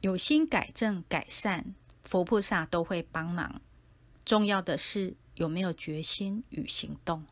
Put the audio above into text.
有心改正改善佛菩萨都会帮忙。重要的是有没有决心与行动。